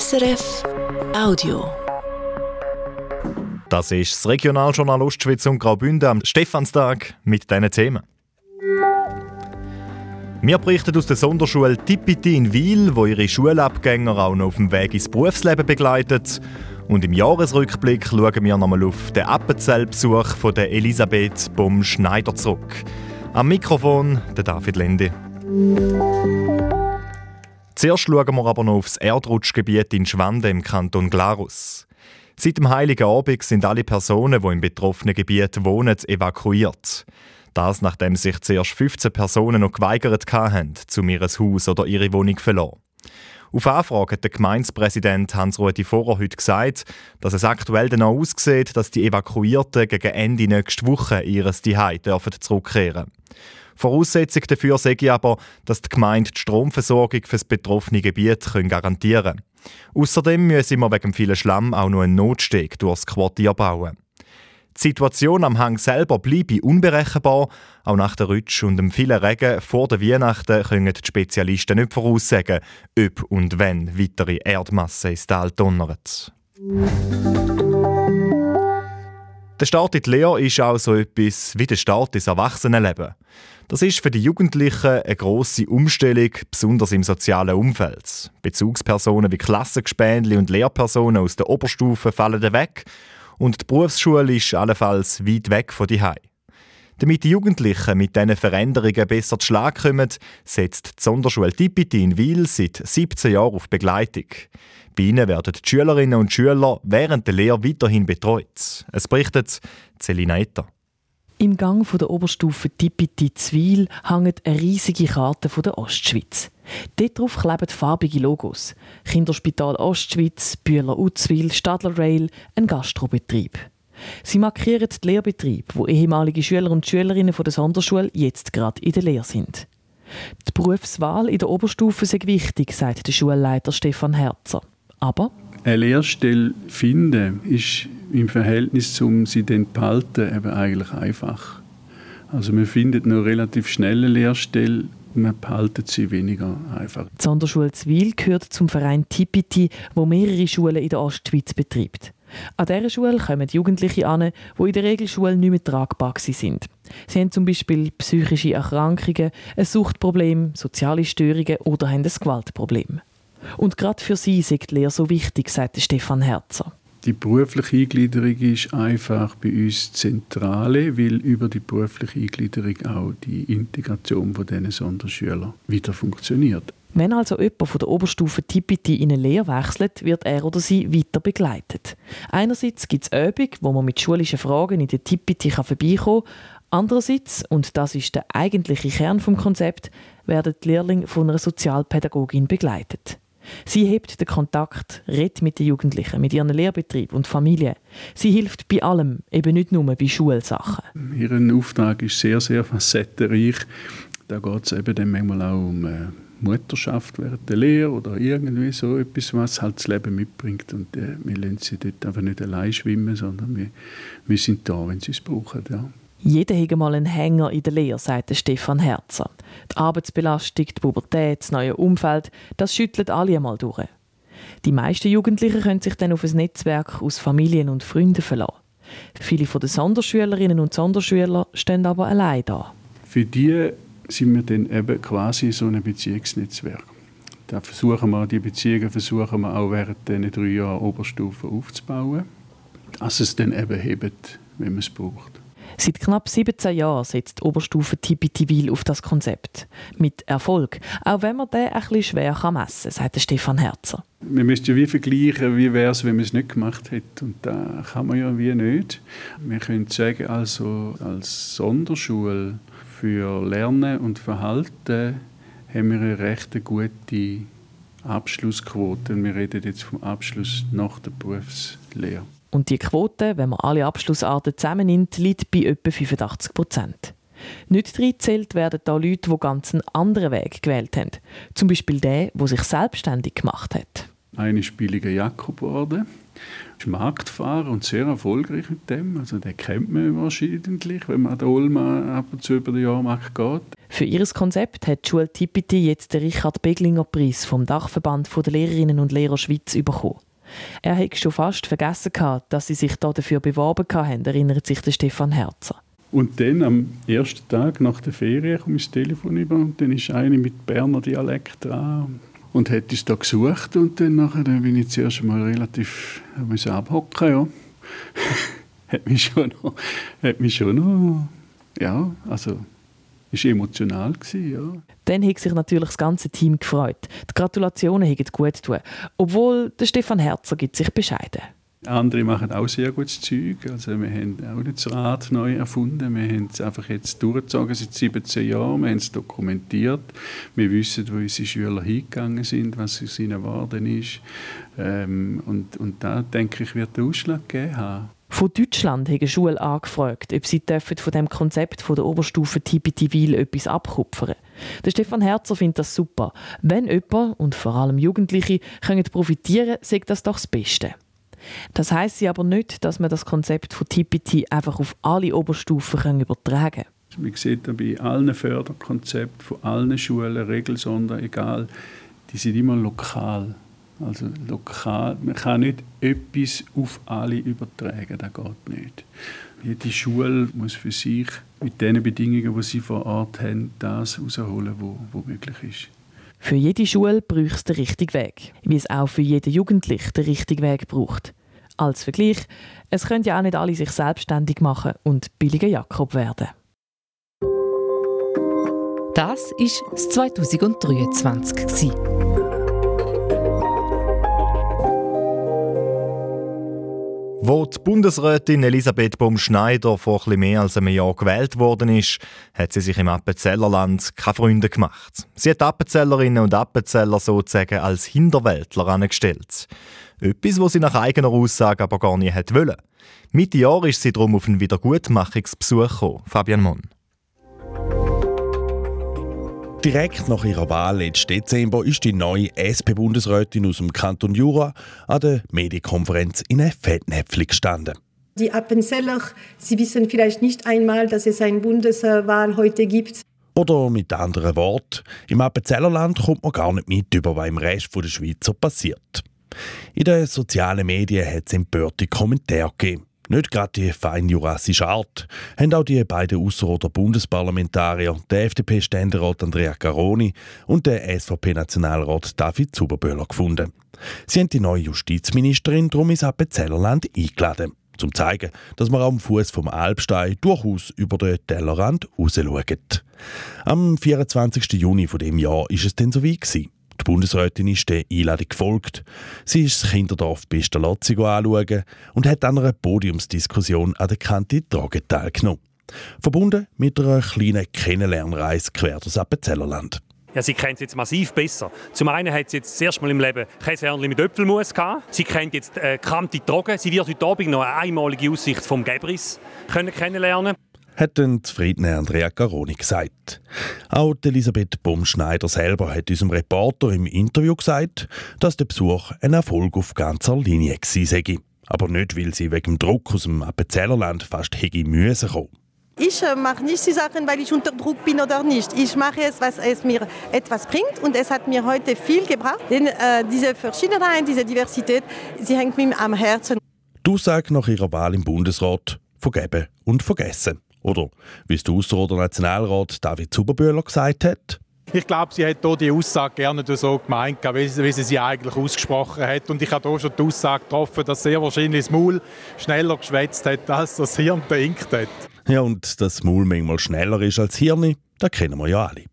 SRF Audio. Das ist das Regionaljournal Ostschweiz und Graubünden am Stephanstag mit diesen Themen. Wir berichten aus der Sonderschule Tipiti in Wiel, wo ihre Schulabgänger auch noch auf dem Weg ins Berufsleben begleitet. Und im Jahresrückblick schauen wir nochmal auf den Appenzell-Besuch von der Elisabeth Bom-Schneider zurück. Am Mikrofon der David Lende. Zuerst schauen wir aber noch aufs Erdrutschgebiet in Schwande im Kanton Glarus. Seit dem Heiligen Abend sind alle Personen, die im betroffenen Gebiet wohnen, evakuiert. Das, nachdem sich zuerst 15 Personen noch geweigert haben, zu mir Haus oder ihre Wohnung zu verlassen. Auf Anfrage hat der Gemeindepräsident Hans-Rudi Vorer heute gesagt, dass es aktuell danach aussieht, dass die Evakuierten gegen Ende nächste Woche ihres Zuhause zurückkehren dürfen. Voraussetzung dafür sei aber, dass die Gemeinde die Stromversorgung für das betroffene Gebiet garantieren kann. Außerdem müssen wir wegen vielen Schlamm auch noch einen Notsteg durchs Quartier bauen. Die Situation am Hang selber bleibe unberechenbar. Auch nach der Rutsch und dem vielen Regen vor der Weihnachten können die Spezialisten nicht voraussagen, ob und wenn weitere Erdmasse ins Tal donnert. Der Start in die Lehre ist auch so etwas wie der Start ins Erwachsenenleben. Das ist für die Jugendlichen eine grosse Umstellung, besonders im sozialen Umfeld. Bezugspersonen wie Klassengespändli und Lehrpersonen aus der Oberstufe fallen weg und die Berufsschule ist allenfalls weit weg von Hause. Damit die Jugendlichen mit diesen Veränderungen besser zu Schlag kommen, setzt die Sonderschule Tipiti in Wil seit 17 Jahren auf Begleitung. Bei ihnen werden die Schülerinnen und Schüler während der Lehre weiterhin betreut. Es berichtet Celina Etter. Im Gang der Oberstufe Tipiti Zwil hängt eine riesige Karte der Ostschweiz. Dort drauf kleben farbige Logos. Kinderspital Ostschweiz, Bühler Uzwil, Stadler Rail, ein Gastrobetrieb. Sie markieren den Lehrbetrieb, wo ehemalige Schüler und Schülerinnen von der Sonderschule jetzt gerade in der Lehre sind. Die Berufswahl in der Oberstufe ist wichtig, sagt der Schulleiter Stefan Herzer. Aber eine Lehrstelle finden ist im Verhältnis zum sie dann behalten eben eigentlich einfach. Also man findet noch relativ schnell eine Lehrstelle, man behaltet sie weniger einfach. Die Sonderschule Zwil gehört zum Verein Tipiti, wo mehrere Schulen in der Ostschweiz betreibt. An dieser Schule kommen Jugendliche an, die in der Regelschule nicht mehr tragbar sind. Sie haben zum Beispiel psychische Erkrankungen, ein Suchtproblem, soziale Störungen oder haben ein Gewaltproblem. Und gerade für sie ist die Lehre so wichtig, sagt Stefan Herzer. Die berufliche Eingliederung ist einfach bei uns zentrale, weil über die berufliche Eingliederung auch die Integration von diesen Sonderschülern wieder funktioniert. Wenn also jemand von der Oberstufe Tipiti in eine Lehre wechselt, wird er oder sie weiter begleitet. Einerseits gibt es Übung, wo man mit schulischen Fragen in der Tipiti vorbeikommen kann. Andererseits, und das ist der eigentliche Kern vom Konzept, werden die Lehrlinge von einer Sozialpädagogin begleitet. Sie hebt den Kontakt, redet mit den Jugendlichen, mit ihren Lehrbetrieb und Familie. Sie hilft bei allem, eben nicht nur bei Schulsachen. Ihr Auftrag ist sehr, sehr facettenreich. Da geht es eben dann manchmal auch um äh, Mutterschaft während der Lehre oder irgendwie so etwas, was halt das Leben mitbringt. Und äh, wir lassen sie dort einfach nicht allein schwimmen, sondern wir, wir sind da, wenn sie es brauchen. Ja. Jeder hat mal einen Hänger in der Lehre, sagt Stefan Herzer. Die Arbeitsbelastung, die Pubertät, das neue Umfeld, das schüttelt alle einmal durch. Die meisten Jugendlichen können sich dann auf ein Netzwerk aus Familien und Freunden verlassen. Viele von den Sonderschülerinnen und Sonderschüler stehen aber allein da. Für die sind wir dann eben quasi so ein Beziehungsnetzwerk. Da versuchen wir, die Beziehungen versuchen wir auch während diesen drei Jahren Oberstufe aufzubauen, dass es dann eben hebt, wenn man es braucht. Seit knapp 17 Jahren setzt die Oberstufe Tipitivil auf das Konzept. Mit Erfolg, auch wenn man den ein bisschen schwer messen kann, sagt Stefan Herzer. Man müsste ja wie vergleichen, wie wäre es, wenn man es nicht gemacht hätte. Und da kann man ja wie nicht. Wir können sagen, also als Sonderschule für Lernen und Verhalten haben wir eine recht gute Abschlussquote. Wir reden jetzt vom Abschluss nach der Berufslehre. Und die Quote, wenn man alle Abschlussarten zusammennimmt, liegt bei etwa 85 Prozent. Nicht zählt werden da Leute, die ganz einen anderen Weg gewählt haben. Zum Beispiel der, der sich selbstständig gemacht hat. Billiger Jakob geworden. ist Marktfahrer und sehr erfolgreich mit dem. Also den kennt man wahrscheinlich, wenn man an der Olma ab und zu über den Jahrmarkt geht. Für ihr Konzept hat die Schule Tipiti jetzt den Richard Beglinger Preis vom Dachverband der Lehrerinnen und Lehrer Schweiz bekommen. Er hat schon fast vergessen, dass sie sich dafür beworben haben, erinnert sich der Stefan Herzer. Und dann am ersten Tag nach der Ferien komme ich das Telefon über und dann ist eine mit Berner Dialekt dran und hat uns da gesucht und dann, nachher, dann bin ich zuerst mal relativ abhocken, ja. hat mich schon noch, hat mich schon noch, ja, also ist emotional gewesen, ja. Dann hat sich natürlich das ganze Team gefreut. Die Gratulationen haben gut getan, obwohl der Stefan Herzer gibt sich bescheiden. Andere machen auch sehr gutes Zeug. Also wir haben auch nicht das Rad neu erfunden. Wir haben es einfach jetzt durchgezogen seit 17 Jahren. Wir haben es dokumentiert. Wir wissen, wo unsere Schüler hingegangen sind, was aus ihnen geworden ist. Ähm, und, und da, denke ich, wird der Ausschlag geben haben. Von Deutschland haben Schulen angefragt, ob sie von dem Konzept von der Oberstufe Tipitiwil etwas abkupfern Der Stefan Herzer findet das super. Wenn jemand, und vor allem Jugendliche, können profitieren sei das doch das Beste. Das heisst sie aber nicht, dass man das Konzept von TPT einfach auf alle Oberstufen übertragen kann. Man sieht bei allen Förderkonzepten von allen Schulen, Regelsonder, egal, die sind immer lokal. Also lokal, man kann nicht etwas auf alle übertragen, das geht nicht. Jede Schule muss für sich mit den Bedingungen, die sie vor Ort haben, das herausholen, was möglich ist. Für jede Schule braucht es den richtigen Weg, wie es auch für jeden Jugendlichen den richtigen Weg braucht. Als Vergleich, es können ja auch nicht alle sich selbstständig machen und billiger Jakob werden. Das war 2023. Wo die Bundesrätin Elisabeth Baum-Schneider vor etwas mehr als einem Jahr gewählt worden ist, hat sie sich im Appenzellerland keine Freunde gemacht. Sie hat Appenzellerinnen und Appenzeller sozusagen als Hinterwäldler angestellt. Etwas, was sie nach eigener Aussage aber gar nicht wollte. Mitte Jahr ist sie darum auf einen Wiedergutmachungsbesuch gekommen. Fabian Monn. Direkt nach ihrer Wahl letzten Dezember ist die neue SP-Bundesrätin aus dem Kanton Jura an der Medienkonferenz in einem Fettnäpfchen gestanden. Die Appenzeller, sie wissen vielleicht nicht einmal, dass es eine Bundeswahl heute gibt. Oder mit anderen Worten, im Appenzellerland kommt man gar nicht mit über, was im Rest der Schweizer passiert. In den sozialen Medien hat es empörte Kommentare gegeben. Nicht gerade die fein jurassische Art haben auch die beiden Ausserrhoder Bundesparlamentarier, der FDP-Ständerat Andrea Caroni und der SVP-Nationalrat David Zuberböhler gefunden. Sie haben die neue Justizministerin darum ins Appenzellerland eingeladen, um zu zeigen, dass man am Fuß vom Alpstein durchaus über den Tellerrand rausschaut. Am 24. Juni von dem Jahr ist es dann so gewesen. Die Bundesrätin ist der Einladung gefolgt. Sie ist das Kinderdorf Pestalozzi anschauen und hat an einer Podiumsdiskussion an der Kante Trage teilgenommen. Verbunden mit einer kleinen Kennenlernreise quer durchs Appenzellerland. Ja, sie kennt es jetzt massiv besser. Zum einen hat sie jetzt das erste Mal im Leben Käsehörnchen mit Äpfelmus gehabt. Sie kennt jetzt äh, Kante Drogen. Sie wird heute Abend noch eine einmalige Aussicht vom Gebris können kennenlernen hat ein zufriedener Andrea Caroni gesagt. Auch Elisabeth Baumschneider selber hat unserem Reporter im Interview gesagt, dass der Besuch ein Erfolg auf ganzer Linie sei. Aber nicht, weil sie wegen dem Druck aus dem Appenzellerland fast hätte müssen kommen. Ich äh, mache nicht die Sachen, weil ich unter Druck bin oder nicht. Ich mache es, was es mir etwas bringt und es hat mir heute viel gebracht. Denn äh, diese Verschiedenheit, diese Diversität, sie hängt mir am Herzen. Du sagst nach ihrer Wahl im Bundesrat vergeben und vergessen. Oder wie es der Ausserrhoder Nationalrat David Zuberbühler gesagt hat. Ich glaube, sie hat hier die Aussage gerne so gemeint, wie sie sie eigentlich ausgesprochen hat. Und ich habe hier schon die Aussage getroffen, dass sehr wahrscheinlich das Maul schneller geschwätzt hat, als das Hirn beinkt hat. Ja, und dass das Maul manchmal schneller ist als das Hirn, das kennen wir ja alle.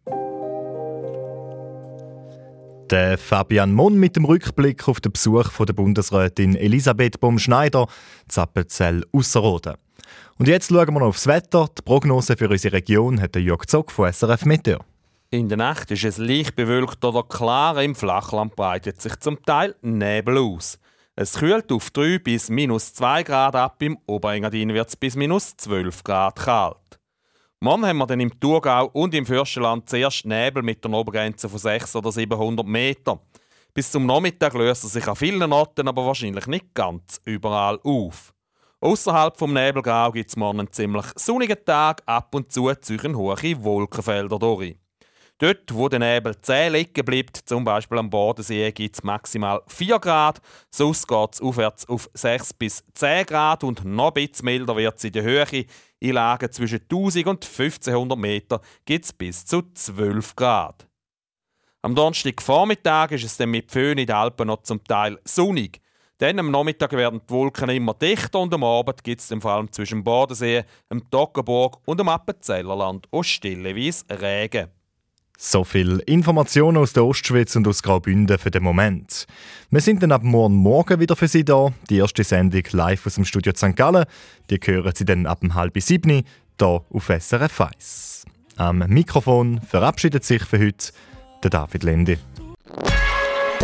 Der Fabian Monn mit dem Rückblick auf den Besuch von der Bundesrätin Elisabeth Baum-Schneider, Zappenzell Ausserrhoden. Und jetzt schauen wir noch aufs Wetter. Die Prognose für unsere Region hat Jörg Zock von SRF Meteo. In der Nacht ist es leicht bewölkt oder klar. Im Flachland breitet sich zum Teil Nebel aus. Es kühlt auf 3 bis minus 2 Grad ab. Im Oberengadin wird es bis minus 12 Grad kalt. Morgen haben wir dann im Thurgau und im Fürstenland zuerst Nebel mit einer Obergrenze von 600 oder 700 Meter. Bis zum Nachmittag löst er sich an vielen Orten, aber wahrscheinlich nicht ganz überall auf. Außerhalb vom Nebelgrau gibt es morgen einen ziemlich sonnigen Tag, ab und zu ziehen hohe Wolkenfelder durch. Dort, wo der Nebel zäh liegen bleibt, zum Beispiel am Bodensee, gibt es maximal 4 Grad. Sonst geht es aufwärts auf 6 bis 10 Grad und noch ein bisschen milder wird es in der Höhe. In Lagen zwischen 1000 und 1500 Meter gibt es bis zu 12 Grad. Am Donnerstagvormittag ist es dann mit Föhn in den Alpen noch zum Teil sonnig. Dann am Nachmittag werden die Wolken immer dichter und am Abend gibt es vor allem zwischen Bodensee, dem Toggenburg und dem Appenzellerland auch stilleweise Regen. So viel Informationen aus der Ostschweiz und aus Graubünden für den Moment. Wir sind dann ab morgen Morgen wieder für Sie da. Die erste Sendung live aus dem Studio St. Gallen. Die hören Sie dann ab halb sieben hier auf SRF 1. Am Mikrofon verabschiedet sich für heute der David Lende.